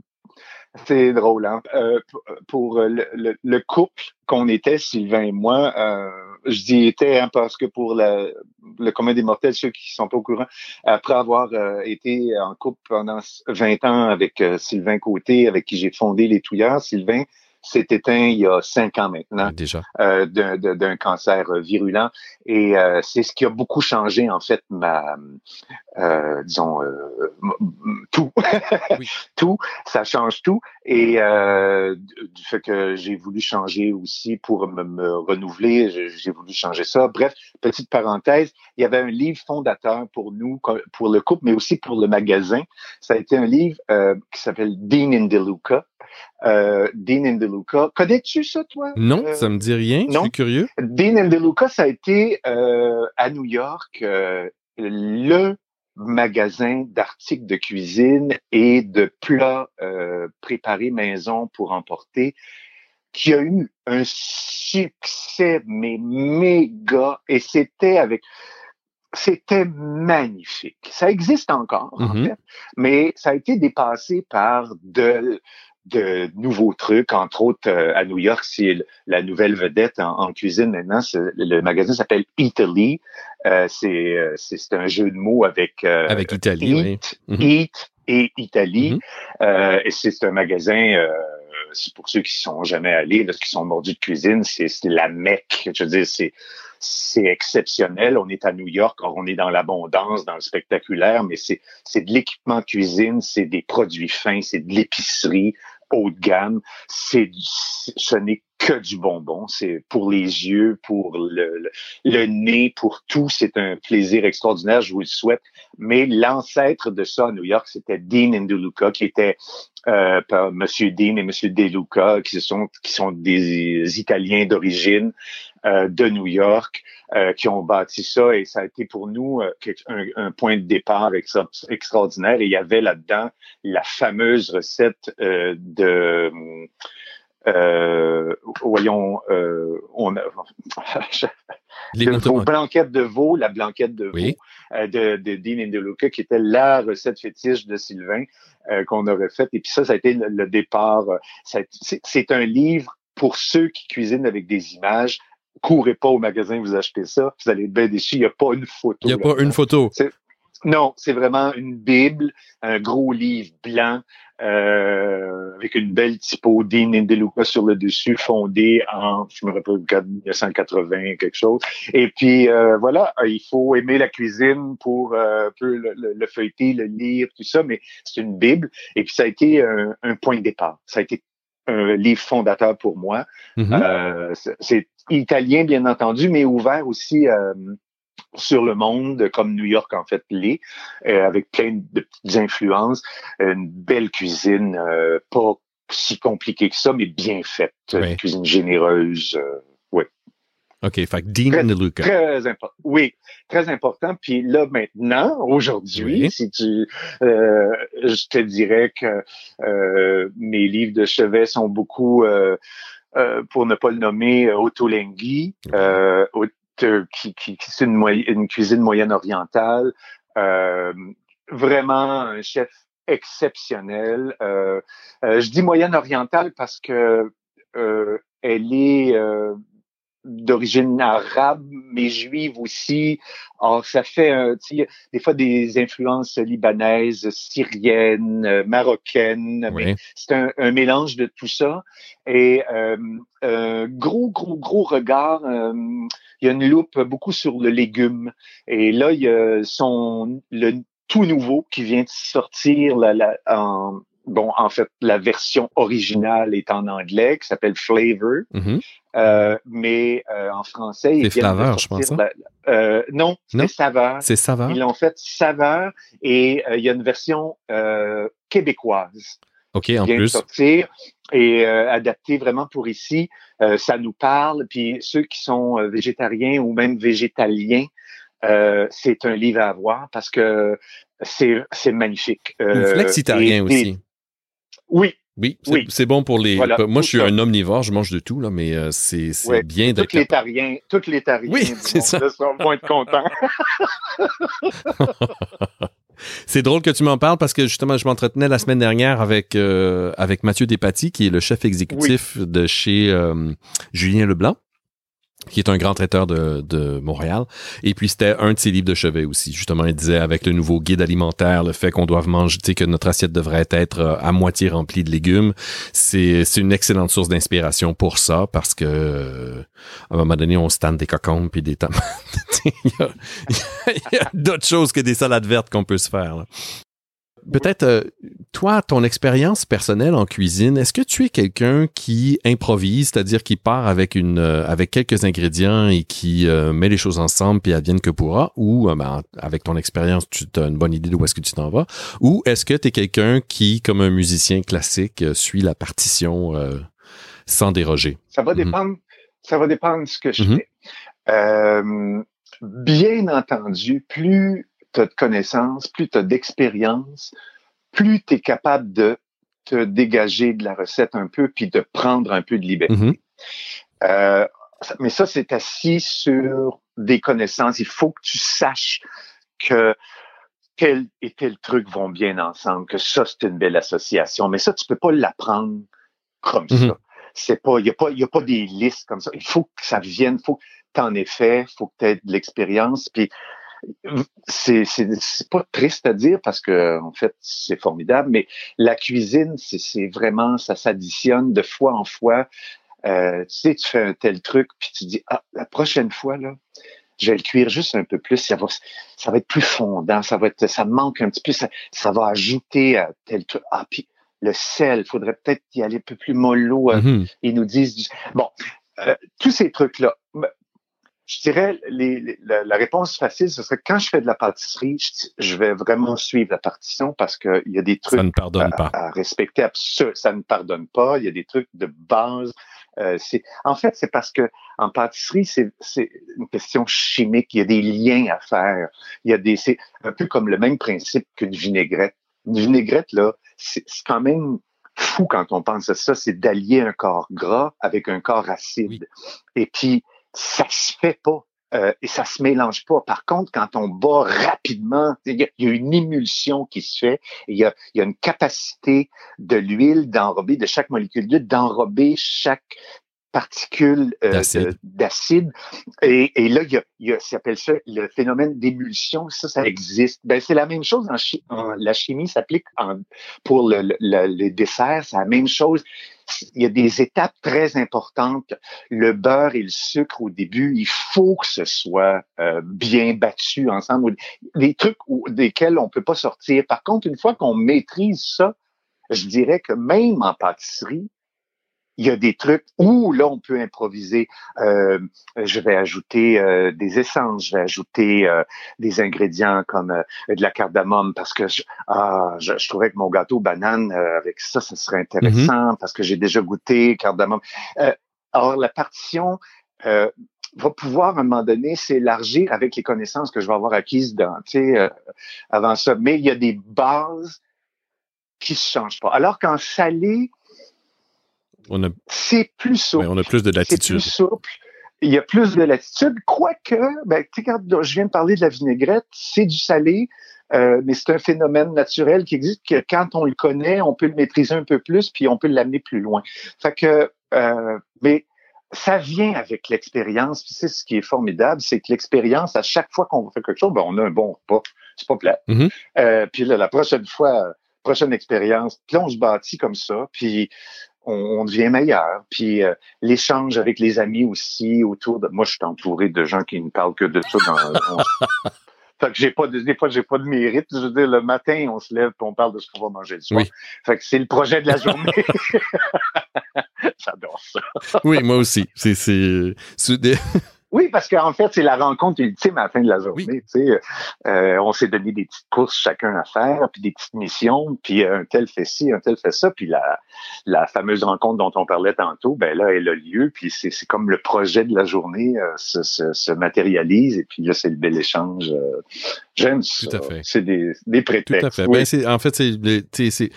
c'est drôle, hein? Euh, pour le, le, couple qu'on était, Sylvain et moi. Euh, je dis était hein, parce que pour le commun des mortels, ceux qui sont pas au courant, après avoir euh, été en couple pendant 20 ans avec Sylvain Côté, avec qui j'ai fondé les Touillards, Sylvain s'est éteint il y a cinq ans maintenant déjà. euh, d'un cancer virulent. Et euh, c'est ce qui a beaucoup changé en fait ma euh, disons euh, tout. Tout ça change tout. Et euh, du fait que j'ai voulu changer aussi pour me, me renouveler j'ai voulu changer ça. Bref petite parenthèse il y avait un livre fondateur pour nous pour le couple mais aussi pour le magasin. Ça a été un livre qui s'appelle Dean in DeLuca euh, Dean and DeLuca. Connais-tu ça, toi? Non, euh, ça me dit rien. Je suis curieux. Dean and DeLuca, ça a été euh, à New York le magasin d'articles de cuisine et de plats préparés maison pour emporter qui a eu un succès mais méga et c'était avec c'était magnifique. Ça existe encore, en mm-hmm. fait, mais ça a été dépassé par de de nouveaux trucs, entre autres euh, à New York, c'est la nouvelle vedette en, cuisine maintenant. Le magasin s'appelle Italy. Euh, c'est euh, c'est un jeu de mots avec euh, avec l'Italie, Eat, oui. Mhm. Eat et Italie. Mm et c'est un magasin. pour ceux qui sont jamais allés, là, qui sont mordus de cuisine, c'est la mecque. Je veux dire, c'est c'est exceptionnel. On est à New York, on est dans l'abondance, dans le spectaculaire, mais c'est c'est de l'équipement de cuisine, c'est des produits fins, c'est de l'épicerie, haut de gamme. C'est, ce n'est que du bonbon. C'est pour les yeux, pour le, le, nez, pour tout. C'est un plaisir extraordinaire. Je vous le souhaite. Mais l'ancêtre de ça à New York, c'était Dean DeLuca, qui était euh, Monsieur Dean et Monsieur DeLuca, qui sont qui sont des Italiens d'origine de New York, euh, qui ont bâti ça et ça a été pour nous euh, un, un, point de départ extraordinaire. Et il y avait là-dedans la fameuse recette euh, de euh, voyons, euh, on a, Les de blanquette de veau, la blanquette de veau euh, de, de Dean et de Luca, qui était la recette fétiche de Sylvain euh, qu'on aurait faite. Et puis ça, ça a été le, départ. C'est un livre pour ceux qui cuisinent avec des images. Courez pas au magasin, vous achetez ça, vous allez être bien déçus. Il n'y a pas une photo. Il n'y a pas une photo. Non, c'est vraiment une Bible, un gros livre blanc euh, avec une belle typo Dean Deluca sur le dessus, fondé en, je me rappelle, 1980, quelque chose. Et puis euh, voilà, il faut aimer la cuisine pour euh, peu le, feuilleter, le lire, tout ça, mais c'est une Bible. Et puis ça a été un, un, point de départ. Ça a été un livre fondateur pour moi. Mm-hmm. c'est italien, bien entendu, mais ouvert aussi sur le monde, comme New York en fait l'est, euh, avec plein de petites influences, une belle cuisine, euh, pas si compliquée que ça, mais bien faite, une cuisine généreuse, euh. OK, fait Dean très, DeLuca. Très important. Oui, très important. Puis là, maintenant, aujourd'hui, Oui. si tu, euh, je te dirais que euh, mes livres de chevet sont beaucoup, euh, euh, pour ne pas le nommer, euh, Otolenghi, euh, qui, qui, qui c'est une, une cuisine moyenne orientale. Euh, vraiment un chef exceptionnel. Euh, euh, je dis moyenne orientale parce que euh, elle est euh, d'origine arabe, mais juive aussi. Or, ça fait un, des fois des influences libanaises, syriennes, euh, marocaines, Oui. c'est un, un mélange de tout ça. Et euh, euh, gros, gros, gros regard. euh, il y a une loupe beaucoup sur le légume. Et là, il y a son le tout nouveau qui vient de sortir la, la, en bon, en fait, la version originale est en anglais, qui s'appelle Flavor. Mhm. Euh, mais euh, en français, ils Flaveur, je pense, la- euh, non, Non? c'est saveur. C'est saveur. Ils l'ont fait saveur et euh, il y a une version euh, québécoise OK, qui en vient de sortir et euh, adaptée vraiment pour ici. Euh, ça nous parle. Puis ceux qui sont euh, végétariens ou même végétaliens, euh, c'est un livre à avoir parce que c'est c'est magnifique. Ou flexitarien et- aussi. Oui, Oui, c'est Oui. bon pour les. Voilà, moi, je suis ça. un omnivore, je mange de tout, là, mais euh, c'est Ouais, bien d'être tous les tariens, tous les tariens Oui, ça. là, sont- vont être contents. C'est drôle que tu m'en parles parce que justement, je m'entretenais la semaine dernière avec euh, avec Mathieu Despatie, qui est le chef exécutif de chez euh, Julien Leblanc, qui est un grand traiteur de, de Montréal. Et puis c'était un de ses livres de chevet aussi. Justement, il disait avec le nouveau guide alimentaire, le fait qu'on doive manger, que notre assiette devrait être euh, à moitié remplie de légumes, c'est une excellente source d'inspiration pour ça parce que euh, à un moment donné, on se des cocombes puis des tomates. il y a, d'autres choses que des salades vertes qu'on peut se faire. Peut-être, euh, toi, ton expérience personnelle en cuisine, est-ce que tu es quelqu'un qui improvise, c'est-à-dire qui part avec une, euh, avec quelques ingrédients et qui euh, met les choses ensemble puis advienne que pourra, ou euh, ben, avec ton expérience, tu as une bonne idée d'où est-ce que tu t'en vas, ou est-ce que tu es quelqu'un qui, comme un musicien classique, euh, suit la partition euh, sans déroger? Ça va Mhm. dépendre, ça va dépendre de ce que je Mhm. fais. Euh, bien entendu, plus tu as de connaissances, plus tu as d'expérience, plus tu es capable de te dégager de la recette un peu, puis de prendre un peu de liberté. Mhm. Euh, mais ça, c'est assis sur des connaissances. Il faut que tu saches que tel et tel truc vont bien ensemble, que ça, c'est une belle association. Mais ça, tu peux pas l'apprendre comme Mhm. ça. C'est pas, il y a pas, y a pas des listes comme ça. Il faut que ça vienne, faut que t'en aies fait, faut que tu aies de l'expérience. Puis c'est, c'est, c'est pas triste à dire parce que en fait c'est formidable, mais la cuisine, c'est, c'est vraiment, ça s'additionne de fois en fois. Euh, tu sais, tu fais un tel truc, puis tu dis ah la prochaine fois là, je vais le cuire juste un peu plus, ça va, ça va être plus fondant, ça va être, ça manque un petit peu, ça, ça va ajouter à tel truc. Ah puis le sel, faudrait peut-être y aller un peu plus mollo. euh, Mhm. ils nous disent du... bon euh, tous ces trucs là je dirais les, les- la, la réponse facile ce serait quand je fais de la pâtisserie je, je vais vraiment suivre la partition parce que il y a des trucs Ça ne pardonne à, pas. à respecter ça ne pardonne pas il y a des trucs de base euh, en fait c'est parce que en pâtisserie c'est une question chimique il y a des liens à faire il y a des c'est un peu comme le même principe qu'une vinaigrette une vinaigrette là c'est c'est quand même fou quand on pense à ça, c'est d'allier un corps gras avec un corps acide. Oui. Et puis, ça se fait pas. euh, et ça se mélange pas. Par contre, quand on bat rapidement, il y, a- il y a une émulsion qui se fait. Il y a, y a une capacité de l'huile d'enrober, de chaque molécule d'huile, d'enrober chaque particule euh, D'acide. de- d'acide. Et, et là, il y a, il y a, ça s'appelle ça le phénomène d'émulsion. Ça, ça existe. Ben, c'est la même chose en, chi- en- la chimie s'applique pour le, le, le- les desserts. C'est la même chose. Il y a des étapes très importantes. Le beurre et le sucre au début, il faut que ce soit euh, bien battu ensemble. Des trucs desquels on peut pas sortir. Par contre, une fois qu'on maîtrise ça, je dirais que même en pâtisserie, il y a des trucs où là on peut improviser. Euh, je vais ajouter euh, des essences, je vais ajouter euh, des ingrédients comme de la cardamome parce que je, ah, je, je trouvais que mon gâteau banane avec ça, ce serait intéressant parce que j'ai déjà goûté cardamome. Alors la partition, va pouvoir à un moment donné s'élargir avec les connaissances que je vais avoir acquises dans, euh, avant ça. Mais il y a des bases qui se changent pas. Alors qu'en salé, c'est plus souple. on a plus de latitude. C'est plus souple. Il y a plus de latitude, quoique, ben, quand je viens de parler de la vinaigrette, c'est du salé, euh, mais c'est un phénomène naturel qui existe que quand on le connaît, on peut le maîtriser un peu plus, puis on peut l'amener plus loin. Fait que, euh, mais ça vient avec l'expérience. Puis c'est ce qui est formidable, c'est que l'expérience, à chaque fois qu'on fait quelque chose, ben, on a un bon repas. C'est pas plat. Mm-hmm. euh, puis là, la prochaine fois, prochaine expérience, puis là, on se bâtit comme ça, puis on, devient meilleur. Puis euh, l'échange avec les amis aussi autour de... Moi, je suis entouré de gens qui ne parlent que de ça dans... Fait que j'ai pas de, des fois, j'ai pas de mérite. Je veux dire, le matin, on se lève et on parle de ce qu'on va manger le soir. Fait que c'est le projet de la journée. J'adore ça. oui, moi aussi. C'est, c'est, oui, parce qu'en fait, c'est la rencontre ultime à la fin de la journée. Euh, on s'est donné des petites courses chacun à faire, puis des petites missions, puis un tel fait ci, un tel fait ça, puis la, la fameuse rencontre dont on parlait tantôt, ben là, elle a lieu, puis c'est, comme le projet de la journée euh, se, se, se, matérialise, et puis là, c'est le bel échange. Euh, j'aime ça. Tout à fait. C'est des, des prétextes. Tout à fait. Ben, c'est, en fait, c'est,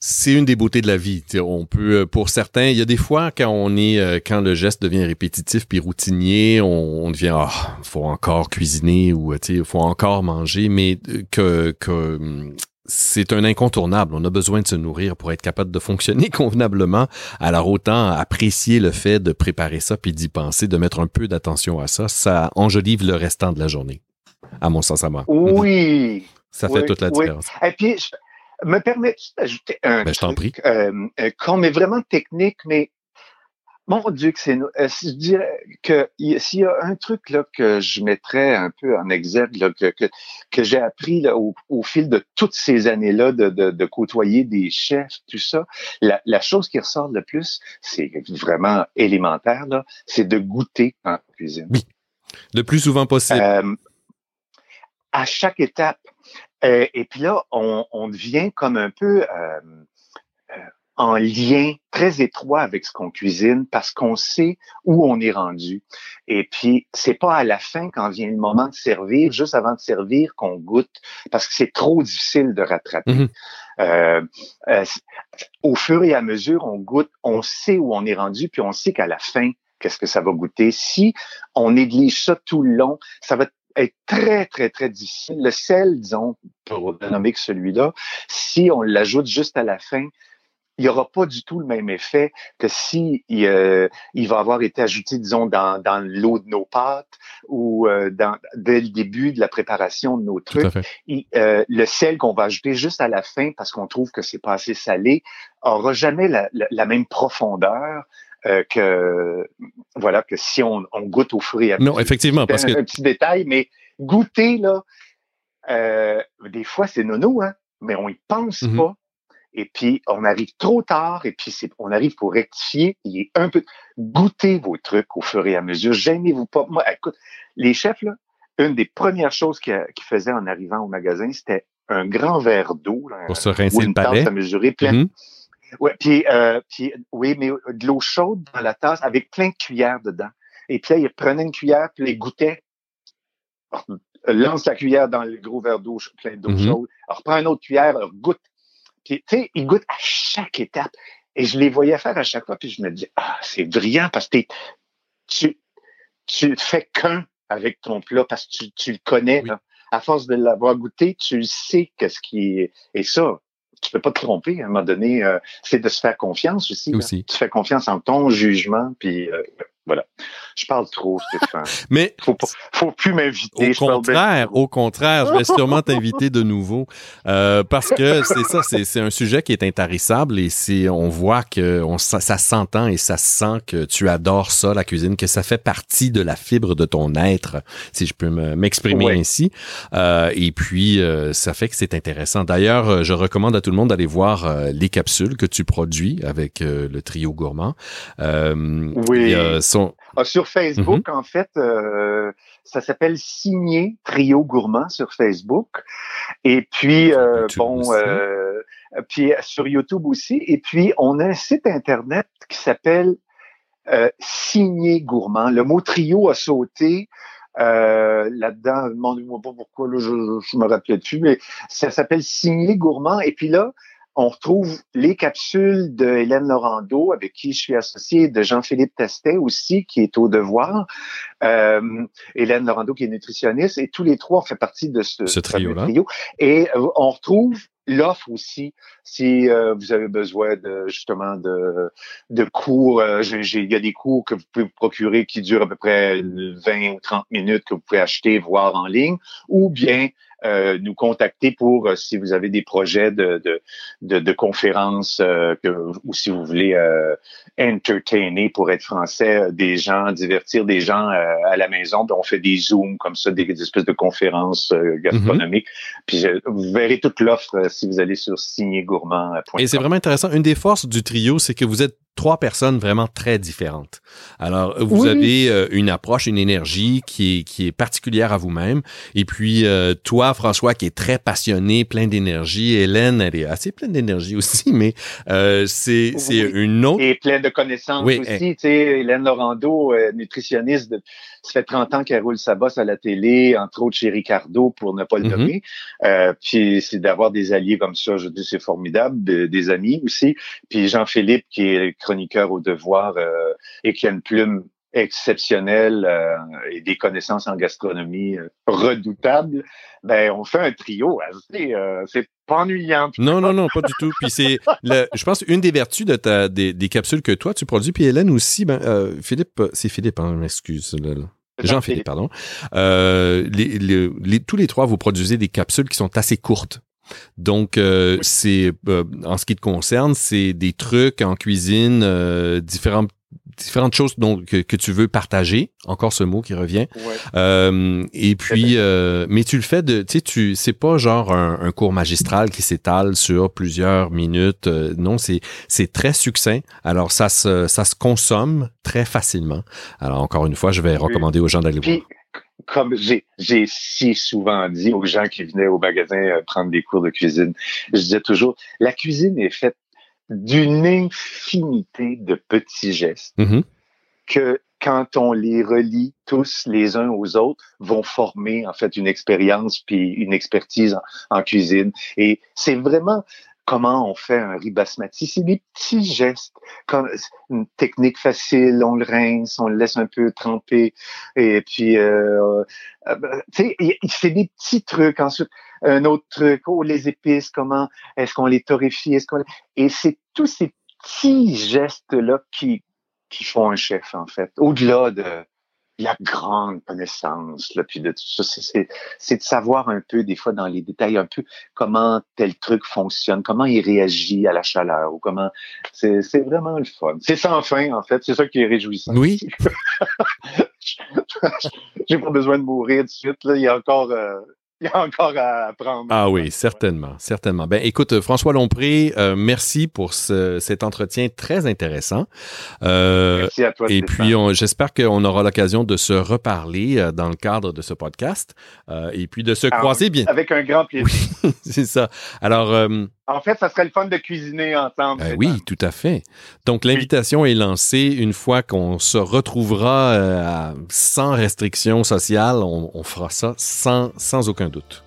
c'est une des beautés de la vie. on peut, euh, pour certains, il y a des fois quand on est, euh, quand le geste devient répétitif puis routinier, on, devient, ah, faut encore cuisiner ou il faut encore manger, mais euh, que, que hum, c'est un incontournable. On a besoin de se nourrir pour être capable de fonctionner convenablement. Alors autant apprécier le fait de préparer ça puis d'y penser, de mettre un peu d'attention à ça, ça enjolive le restant de la journée. À mon sens à moi. Oui. Ça fait toute la différence. Et puis, me permets-tu d'ajouter un ben, truc euh, euh, qu'on met vraiment technique, mais mon Dieu que c'est... Euh, je dirais que s'il y a un truc là, que je mettrais un peu en exergue, là, que, que, que j'ai appris là, au, au, fil de toutes ces années-là de, de, de, côtoyer des chefs, tout ça, la, la chose qui ressort le plus, c'est vraiment élémentaire, là, c'est de goûter en cuisine. Oui, le plus souvent possible. Euh, à chaque étape. Euh, et puis là, on, on, devient comme un peu euh, euh, en lien très étroit avec ce qu'on cuisine parce qu'on sait où on est rendu. Et puis, c'est pas à la fin, quand vient le moment de servir, juste avant de servir, qu'on goûte parce que c'est trop difficile de rattraper. Mm-hmm. euh, euh, au fur et à mesure, on goûte, on sait où on est rendu, puis on sait qu'à la fin, qu'est-ce que ça va goûter. Si on néglige ça tout le long, ça va est très, très, très difficile. Le sel, disons, pour nommer que celui-là, si on l'ajoute juste à la fin, il n'y aura pas du tout le même effet que si euh, il va avoir été ajouté, disons, dans, dans l'eau de nos pâtes ou euh, dans, dès le début de la préparation de nos trucs. euh, le sel qu'on va ajouter juste à la fin parce qu'on trouve que c'est pas assez salé aura jamais la, la même profondeur euh, que voilà que si on, on, goûte au fruit à Non, effectivement, parce un, que un petit détail, mais goûter là, euh, des fois c'est nono, hein, mais on y pense mm -hmm. pas. Et puis on arrive trop tard, et puis on arrive pour rectifier. Il est un peu goûtez vos trucs au fur et à mesure. Gênez-vous pas. Moi, écoute, les chefs là, une des premières choses qu'ils qu faisaient en arrivant au magasin, c'était un grand verre d'eau. Pour se rincer le palais. à mesurer plein. Mm -hmm. Ouais, puis, euh, puis oui, mais de l'eau chaude dans la tasse avec plein de cuillères dedans. Et puis là, il prenait une cuillère, puis il goûtait. lance la cuillère dans le gros verre d'eau plein d'eau mm -hmm. chaude. Alors, prend une autre cuillère, alors, goûte. Puis, tu sais, il goûte à chaque étape. Et je les voyais faire à chaque fois, puis je me dis, ah, c'est brillant parce que tu, tu fais qu'un avec ton plat parce que tu, tu le connais. Oui. Là. À force de l'avoir goûté, tu sais qu'est-ce qui est. Et ça, tu peux pas te tromper à un moment donné. Euh, c'est de se faire confiance aussi. aussi. Tu fais confiance en ton jugement, puis euh, voilà. Je parle trop, Stéphane. Mais faut, faut plus m'inviter. Au contraire, au contraire, je vais sûrement t'inviter de nouveau euh, parce que c'est ça, c'est un sujet qui est intarissable et c'est on voit que on, ça, ça s'entend et ça se sent que tu adores ça, la cuisine, que ça fait partie de la fibre de ton être, si je peux m'exprimer ouais. ainsi. Euh, et puis euh, ça fait que c'est intéressant. D'ailleurs, je recommande à tout le monde d'aller voir euh, les capsules que tu produis avec euh, le trio gourmand. oui. Et. Ah, sur Facebook, mm -hmm. en fait, euh, ça s'appelle Signé Trio Gourmand sur Facebook. Et puis, euh, bon, euh, puis sur YouTube aussi. Et puis, on a un site Internet qui s'appelle signé gourmand. Le mot trio a sauté. Euh, là-dedans, demandez-moi pas pourquoi, là, je, je me rappelais dessus, mais ça s'appelle Signé Gourmand. Et puis là, on retrouve les capsules de Hélène Laurando, avec qui je suis associé, de Jean-Philippe Testet aussi, qui est au devoir. Euh, Hélène Laurando, qui est nutritionniste, et tous les trois, on fait partie de ce, Ce trio-là. trio. Et euh, on retrouve l'offre aussi, si euh, vous avez besoin de justement de, de cours, euh, il y a des cours que vous pouvez vous procurer qui durent à peu près 20 ou 30 minutes que vous pouvez acheter, voir en ligne, ou bien nous contacter pour euh, si vous avez des projets de, de, de, de conférences euh, que, ou si vous voulez euh, entertainer pour être français euh, des gens, divertir des gens euh, à la maison. On fait des zooms comme ça, des, des espèces de conférences euh, gastronomiques. Puis je- vous verrez toute l'offre euh, si vous allez sur signégourmand.com. Et c'est vraiment intéressant. Une des forces du trio, c'est que vous êtes trois personnes vraiment très différentes. Alors, vous Oui. avez euh, une approche, une énergie qui est, qui est particulière à vous-même. Et puis, euh, toi, François, qui est très passionné, plein d'énergie. Hélène, elle est assez pleine d'énergie aussi, mais euh, c'est Oui. une autre... Et plein de connaissances Oui, aussi. Tu sais, Hélène Laurando, euh, nutritionniste, de- ça fait 30 ans qu'elle roule sa bosse à la télé, entre autres chez Ricardo, pour ne pas le Mhm. nommer. Euh, puis c'est d'avoir des alliés comme ça, je dis, c'est formidable, de- des amis aussi. Puis Jean-Philippe, qui est chroniqueur au devoir euh, et qui a une plume exceptionnelle euh, et des connaissances en gastronomie euh, redoutables, ben on fait un trio. assez, euh, c'est pas ennuyant. Non, non, non, pas du tout. Puis c'est, je pense, une des vertus de ta, des, des capsules que toi, tu produis, puis Hélène aussi, ben, Philippe, c'est Philippe, hein, m'excuse. Jean-Philippe, pardon. Les, les- les- tous les trois, vous produisez des capsules qui sont assez courtes. Donc, euh, c'est euh, en ce qui te concerne, c'est des trucs en cuisine, euh, différentes différentes choses dont, que, que tu veux partager. Encore ce mot qui revient. Ouais. Euh, et puis, euh, mais tu le fais de, tu sais, tu, c'est pas genre un, un cours magistral qui s'étale sur plusieurs minutes. Euh, non, c'est, c'est très succinct. Alors, ça se, ça se consomme très facilement. Alors, encore une fois, je vais recommander aux gens d'aller voir. Comme j'ai, j'ai si souvent dit aux gens qui venaient au magasin euh, prendre des cours de cuisine, je disais toujours, la cuisine est faite d'une infinité de petits gestes Mhm. que quand on les relie tous les uns aux autres, vont former en fait une expérience puis une expertise en, en cuisine. Et c'est vraiment comment on fait un riz basmati. C'est des petits gestes, comme une technique facile, on le rince, on le laisse un peu tremper, et puis euh, euh, tu sais, c'est des petits trucs. Ensuite, un autre truc, oh les épices, comment est-ce qu'on les torréfie, est-ce qu'on et c'est tous ces petits gestes là qui qui font un chef, en fait. Au-delà de la grande connaissance, là, puis de tout ça, c'est- c'est, c'est de savoir un peu, des fois, dans les détails, un peu comment tel truc fonctionne, comment il réagit à la chaleur, ou comment... C'est, c'est vraiment le fun. C'est sans fin, en fait. C'est ça qui est réjouissant. Oui. J'ai pas besoin de mourir de suite, là. Il y a encore... euh, il y a encore à apprendre. Ah oui, certainement, certainement. Ben, écoute, François Lompré, euh, merci pour ce- cet entretien très intéressant. Euh, Merci à toi. Et puis, j'espère qu'on aura l'occasion de se reparler euh, dans le cadre de ce podcast et puis de se Ah, croiser bien. Avec un grand plaisir. C'est ça. Alors, En fait, ça serait le fun de cuisiner ensemble. ben oui, tout à fait. Donc, l'invitation est lancée une fois qu'on se retrouvera à- sans restriction sociale. On, on fera ça sans, sans aucun doute.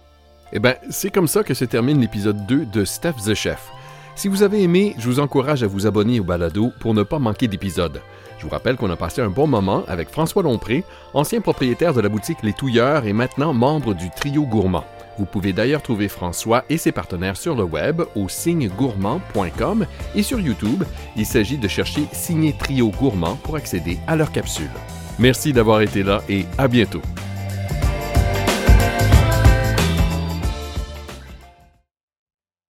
Eh bien, c'est comme ça que se termine l'épisode 2 de Steph the Chef. Si vous avez aimé, je vous encourage à vous abonner au balado pour ne pas manquer d'épisodes. Je vous rappelle qu'on a passé un bon moment avec François Lompré, ancien propriétaire de la boutique Les Touilleurs et maintenant membre du Trio Gourmand. Vous pouvez d'ailleurs trouver François et ses partenaires sur le web au signegourmand.com et sur YouTube. Il s'agit de chercher Signé Trio Gourmand pour accéder à leur capsule. Merci d'avoir été là et à bientôt.